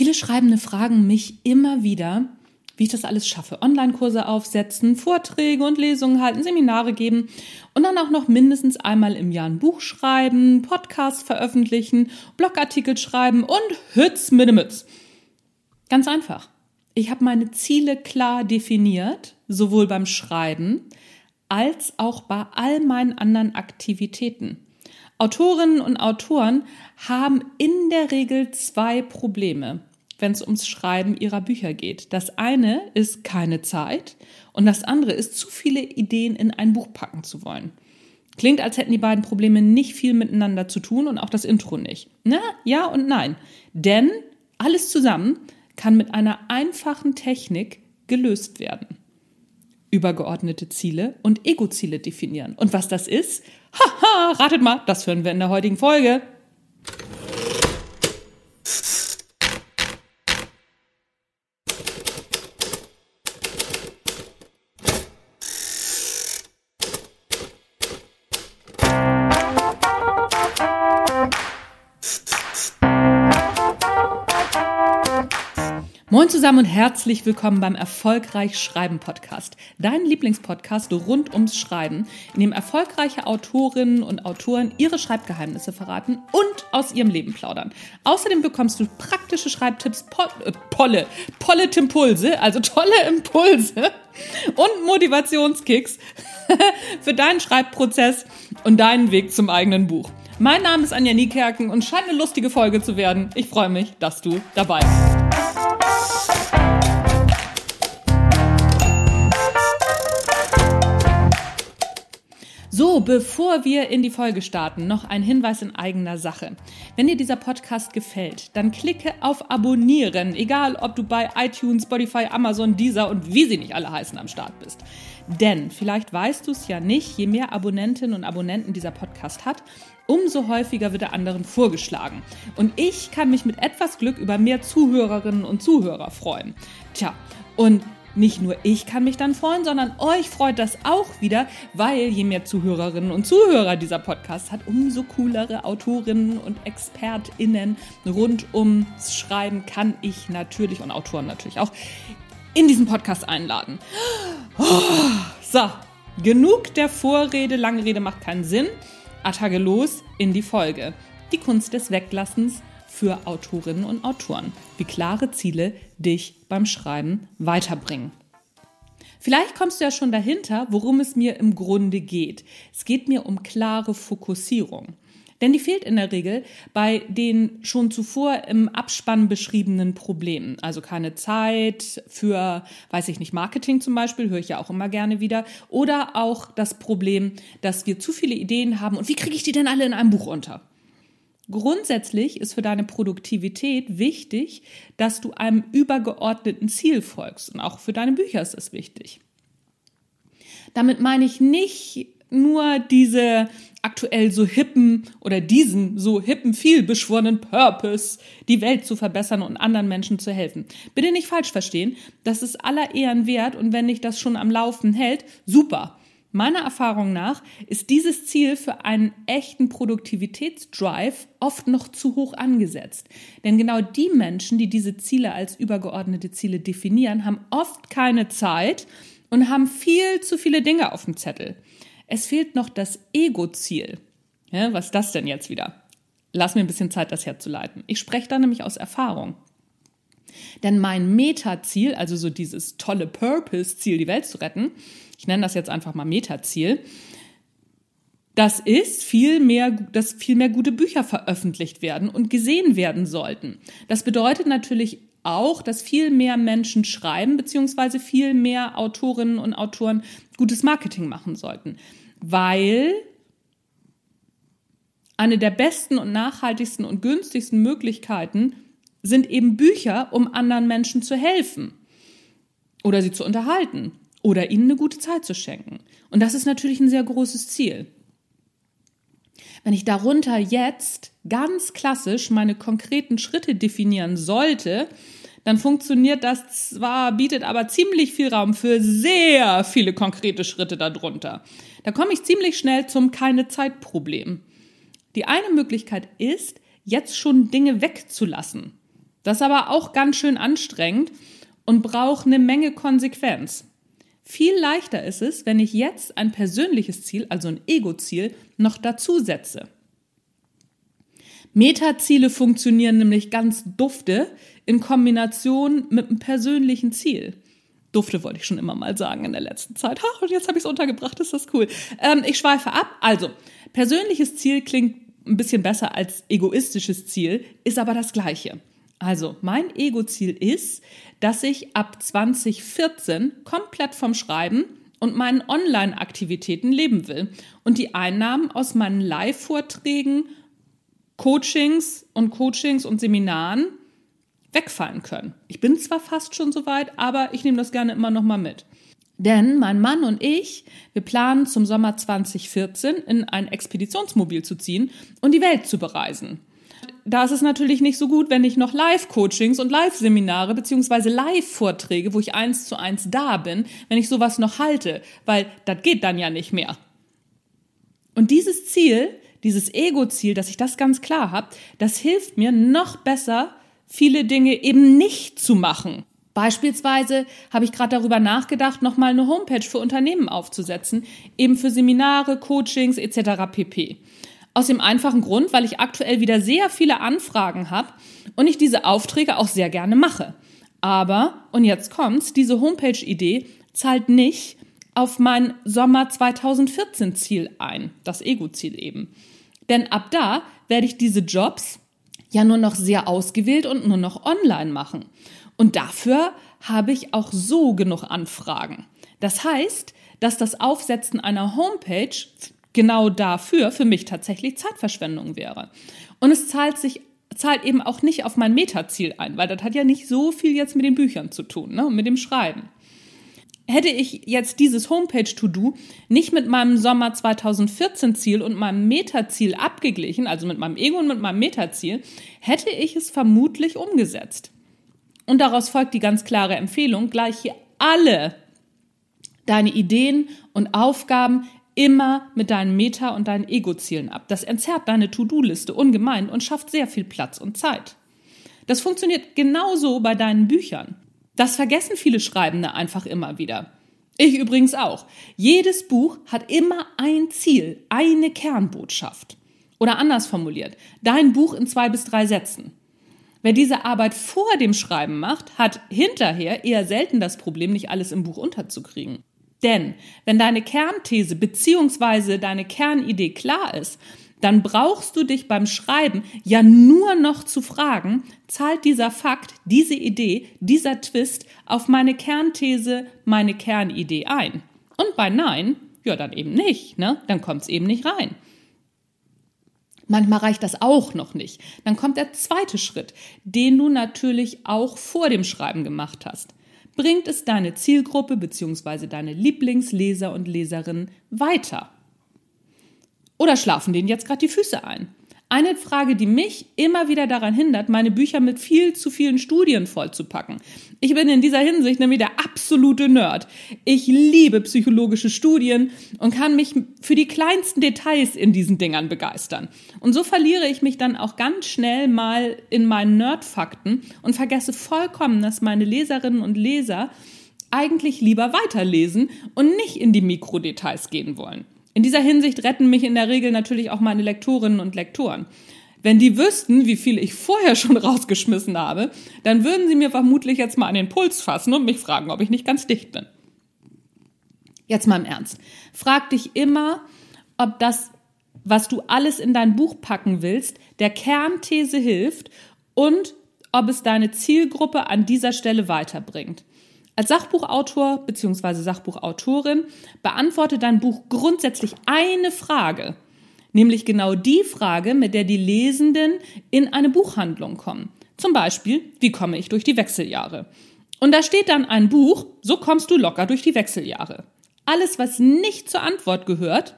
Viele Schreibende fragen mich immer wieder, wie ich das alles schaffe. Online-Kurse aufsetzen, Vorträge und Lesungen halten, Seminare geben und dann auch noch mindestens einmal im Jahr ein Buch schreiben, Podcast veröffentlichen, Blogartikel schreiben und Hütz mit dem Mütz. Ganz einfach. Ich habe meine Ziele klar definiert, sowohl beim Schreiben als auch bei all meinen anderen Aktivitäten. Autorinnen und Autoren haben in der Regel zwei Probleme wenn es ums Schreiben ihrer Bücher geht. Das eine ist keine Zeit und das andere ist zu viele Ideen in ein Buch packen zu wollen. Klingt, als hätten die beiden Probleme nicht viel miteinander zu tun und auch das Intro nicht. Na, ja und nein. Denn alles zusammen kann mit einer einfachen Technik gelöst werden. Übergeordnete Ziele und Ego-Ziele definieren. Und was das ist? Haha, ratet mal, das hören wir in der heutigen Folge. Moin zusammen und herzlich willkommen beim Erfolgreich Schreiben Podcast, dein Lieblingspodcast rund ums Schreiben, in dem erfolgreiche Autorinnen und Autoren ihre Schreibgeheimnisse verraten und aus ihrem Leben plaudern. Außerdem bekommst du praktische Schreibtipps, äh, Polle, Polle Impulse, also tolle Impulse und Motivationskicks für deinen Schreibprozess und deinen Weg zum eigenen Buch. Mein Name ist Anja Niekerken und scheint eine lustige Folge zu werden. Ich freue mich, dass du dabei bist. So, bevor wir in die Folge starten, noch ein Hinweis in eigener Sache. Wenn dir dieser Podcast gefällt, dann klicke auf Abonnieren, egal ob du bei iTunes, Spotify, Amazon, Deezer und wie sie nicht alle heißen am Start bist. Denn vielleicht weißt du es ja nicht, je mehr Abonnentinnen und Abonnenten dieser Podcast hat, umso häufiger wird er anderen vorgeschlagen. Und ich kann mich mit etwas Glück über mehr Zuhörerinnen und Zuhörer freuen. Tja, und nicht nur ich kann mich dann freuen, sondern euch freut das auch wieder, weil je mehr Zuhörerinnen und Zuhörer dieser Podcast hat, umso coolere Autorinnen und ExpertInnen rund ums Schreiben kann ich natürlich und Autoren natürlich auch in diesen Podcast einladen. Oh, so, genug der Vorrede, lange Rede macht keinen Sinn. Attacke los in die Folge. Die Kunst des Weglassens für Autorinnen und Autoren, wie klare Ziele dich beim Schreiben weiterbringen. Vielleicht kommst du ja schon dahinter, worum es mir im Grunde geht. Es geht mir um klare Fokussierung. Denn die fehlt in der Regel bei den schon zuvor im Abspann beschriebenen Problemen. Also keine Zeit für, weiß ich nicht, Marketing zum Beispiel, höre ich ja auch immer gerne wieder. Oder auch das Problem, dass wir zu viele Ideen haben und wie kriege ich die denn alle in einem Buch unter? Grundsätzlich ist für deine Produktivität wichtig, dass du einem übergeordneten Ziel folgst. Und auch für deine Bücher ist das wichtig. Damit meine ich nicht nur diese aktuell so hippen oder diesen so hippen, viel beschworenen Purpose, die Welt zu verbessern und anderen Menschen zu helfen. Bitte nicht falsch verstehen, das ist aller Ehren wert und wenn dich das schon am Laufen hält, super. Meiner Erfahrung nach ist dieses Ziel für einen echten Produktivitätsdrive oft noch zu hoch angesetzt. Denn genau die Menschen, die diese Ziele als übergeordnete Ziele definieren, haben oft keine Zeit und haben viel zu viele Dinge auf dem Zettel. Es fehlt noch das Ego-Ziel. Ja, was ist das denn jetzt wieder? Lass mir ein bisschen Zeit, das herzuleiten. Ich spreche da nämlich aus Erfahrung. Denn mein Meta-Ziel, also so dieses tolle Purpose-Ziel, die Welt zu retten, ich nenne das jetzt einfach mal Metaziel, das ist viel mehr, dass viel mehr gute Bücher veröffentlicht werden und gesehen werden sollten. Das bedeutet natürlich auch, dass viel mehr Menschen schreiben, beziehungsweise viel mehr Autorinnen und Autoren gutes Marketing machen sollten. Weil eine der besten und nachhaltigsten und günstigsten Möglichkeiten sind eben Bücher, um anderen Menschen zu helfen oder sie zu unterhalten oder ihnen eine gute Zeit zu schenken. Und das ist natürlich ein sehr großes Ziel. Wenn ich darunter jetzt ganz klassisch meine konkreten Schritte definieren sollte, dann funktioniert das zwar, bietet aber ziemlich viel Raum für sehr viele konkrete Schritte darunter. Da komme ich ziemlich schnell zum keine Zeit Problem. Die eine Möglichkeit ist, jetzt schon Dinge wegzulassen. Das ist aber auch ganz schön anstrengend und braucht eine Menge Konsequenz. Viel leichter ist es, wenn ich jetzt ein persönliches Ziel, also ein Ego-Ziel, noch dazu setze. Metaziele funktionieren nämlich ganz dufte in Kombination mit einem persönlichen Ziel. Dufte wollte ich schon immer mal sagen in der letzten Zeit. Ach, und jetzt habe ich es untergebracht, ist das cool. Ähm, ich schweife ab. Also, persönliches Ziel klingt ein bisschen besser als egoistisches Ziel, ist aber das gleiche. Also, mein Ego-Ziel ist, dass ich ab 2014 komplett vom Schreiben und meinen Online-Aktivitäten leben will und die Einnahmen aus meinen Live-Vorträgen, Coachings und Coachings und Seminaren wegfallen können. Ich bin zwar fast schon soweit, aber ich nehme das gerne immer noch mal mit. Denn mein Mann und ich, wir planen zum Sommer 2014 in ein Expeditionsmobil zu ziehen und die Welt zu bereisen. Da ist es natürlich nicht so gut, wenn ich noch Live-Coachings und Live-Seminare beziehungsweise Live-Vorträge, wo ich eins zu eins da bin, wenn ich sowas noch halte, weil das geht dann ja nicht mehr. Und dieses Ziel, dieses Ego-Ziel, dass ich das ganz klar habe, das hilft mir noch besser, viele Dinge eben nicht zu machen. Beispielsweise habe ich gerade darüber nachgedacht, nochmal eine Homepage für Unternehmen aufzusetzen, eben für Seminare, Coachings etc. pp. Aus dem einfachen Grund, weil ich aktuell wieder sehr viele Anfragen habe und ich diese Aufträge auch sehr gerne mache. Aber, und jetzt kommt's, diese Homepage-Idee zahlt nicht auf mein Sommer 2014 Ziel ein, das Ego-Ziel eben. Denn ab da werde ich diese Jobs ja nur noch sehr ausgewählt und nur noch online machen. Und dafür habe ich auch so genug Anfragen. Das heißt, dass das Aufsetzen einer Homepage genau dafür für mich tatsächlich Zeitverschwendung wäre. Und es zahlt sich zahlt eben auch nicht auf mein Metaziel ein, weil das hat ja nicht so viel jetzt mit den Büchern zu tun, ne, und mit dem Schreiben hätte ich jetzt dieses Homepage-To-Do nicht mit meinem Sommer 2014 Ziel und meinem Meta-Ziel abgeglichen, also mit meinem Ego und mit meinem Meta-Ziel, hätte ich es vermutlich umgesetzt. Und daraus folgt die ganz klare Empfehlung, gleiche alle deine Ideen und Aufgaben immer mit deinen Meta- und deinen Ego-Zielen ab. Das entzerrt deine To-Do-Liste ungemein und schafft sehr viel Platz und Zeit. Das funktioniert genauso bei deinen Büchern. Das vergessen viele Schreibende einfach immer wieder. Ich übrigens auch. Jedes Buch hat immer ein Ziel, eine Kernbotschaft. Oder anders formuliert, dein Buch in zwei bis drei Sätzen. Wer diese Arbeit vor dem Schreiben macht, hat hinterher eher selten das Problem, nicht alles im Buch unterzukriegen. Denn wenn deine Kernthese bzw. deine Kernidee klar ist, dann brauchst du dich beim Schreiben ja nur noch zu fragen, zahlt dieser Fakt, diese Idee, dieser Twist auf meine Kernthese, meine Kernidee ein? Und bei Nein, ja, dann eben nicht, ne? Dann kommt's eben nicht rein. Manchmal reicht das auch noch nicht. Dann kommt der zweite Schritt, den du natürlich auch vor dem Schreiben gemacht hast. Bringt es deine Zielgruppe bzw. deine Lieblingsleser und Leserinnen weiter? Oder schlafen denen jetzt gerade die Füße ein? Eine Frage, die mich immer wieder daran hindert, meine Bücher mit viel zu vielen Studien vollzupacken. Ich bin in dieser Hinsicht nämlich der absolute Nerd. Ich liebe psychologische Studien und kann mich für die kleinsten Details in diesen Dingern begeistern. Und so verliere ich mich dann auch ganz schnell mal in meinen Nerdfakten und vergesse vollkommen, dass meine Leserinnen und Leser eigentlich lieber weiterlesen und nicht in die Mikrodetails gehen wollen. In dieser Hinsicht retten mich in der Regel natürlich auch meine Lektorinnen und Lektoren. Wenn die wüssten, wie viel ich vorher schon rausgeschmissen habe, dann würden sie mir vermutlich jetzt mal an den Puls fassen und mich fragen, ob ich nicht ganz dicht bin. Jetzt mal im Ernst. Frag dich immer, ob das, was du alles in dein Buch packen willst, der Kernthese hilft und ob es deine Zielgruppe an dieser Stelle weiterbringt. Als Sachbuchautor bzw. Sachbuchautorin beantworte dein Buch grundsätzlich eine Frage, nämlich genau die Frage, mit der die Lesenden in eine Buchhandlung kommen. Zum Beispiel, wie komme ich durch die Wechseljahre? Und da steht dann ein Buch, so kommst du locker durch die Wechseljahre. Alles, was nicht zur Antwort gehört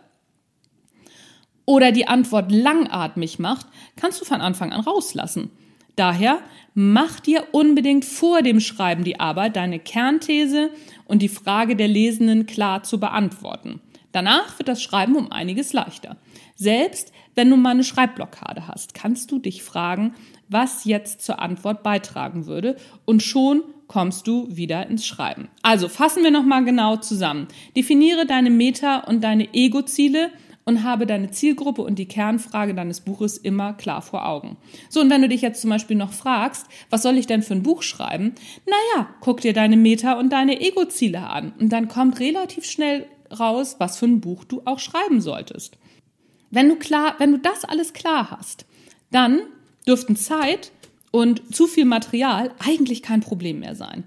oder die Antwort langatmig macht, kannst du von Anfang an rauslassen. Daher mach dir unbedingt vor dem Schreiben die Arbeit, deine Kernthese und die Frage der Lesenden klar zu beantworten. Danach wird das Schreiben um einiges leichter. Selbst wenn du mal eine Schreibblockade hast, kannst du dich fragen, was jetzt zur Antwort beitragen würde und schon kommst du wieder ins Schreiben. Also fassen wir nochmal genau zusammen. Definiere deine Meta- und deine Ego-Ziele und habe deine Zielgruppe und die Kernfrage deines Buches immer klar vor Augen. So, und wenn du dich jetzt zum Beispiel noch fragst, was soll ich denn für ein Buch schreiben? Naja, guck dir deine Meta- und deine Ego-Ziele an und dann kommt relativ schnell raus, was für ein Buch du auch schreiben solltest. Wenn du klar, wenn du das alles klar hast, dann dürften Zeit und zu viel Material eigentlich kein Problem mehr sein.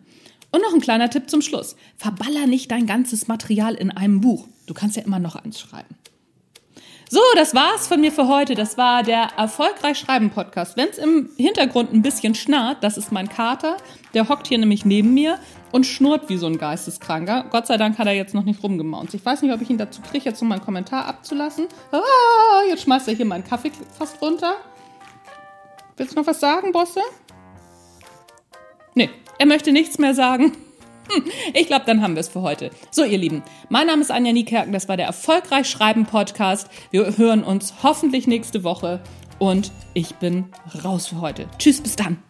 Und noch ein kleiner Tipp zum Schluss. Verballer nicht dein ganzes Material in einem Buch. Du kannst ja immer noch eins schreiben. So, das war's von mir für heute. Das war der Erfolgreich Schreiben Podcast. Wenn es im Hintergrund ein bisschen schnarrt, das ist mein Kater. Der hockt hier nämlich neben mir und schnurrt wie so ein Geisteskranker. Gott sei Dank hat er jetzt noch nicht rumgemaunzt. Ich weiß nicht, ob ich ihn dazu kriege, jetzt noch mal einen Kommentar abzulassen. Ah, jetzt schmeißt er hier meinen Kaffee fast runter. Willst du noch was sagen, Bosse? Nee, er möchte nichts mehr sagen. Hm, ich glaube, dann haben wir es für heute. So, ihr Lieben, mein Name ist Anja Niekerken, das war der Erfolgreich Schreiben Podcast. Wir hören uns hoffentlich nächste Woche und ich bin raus für heute. Tschüss, bis dann.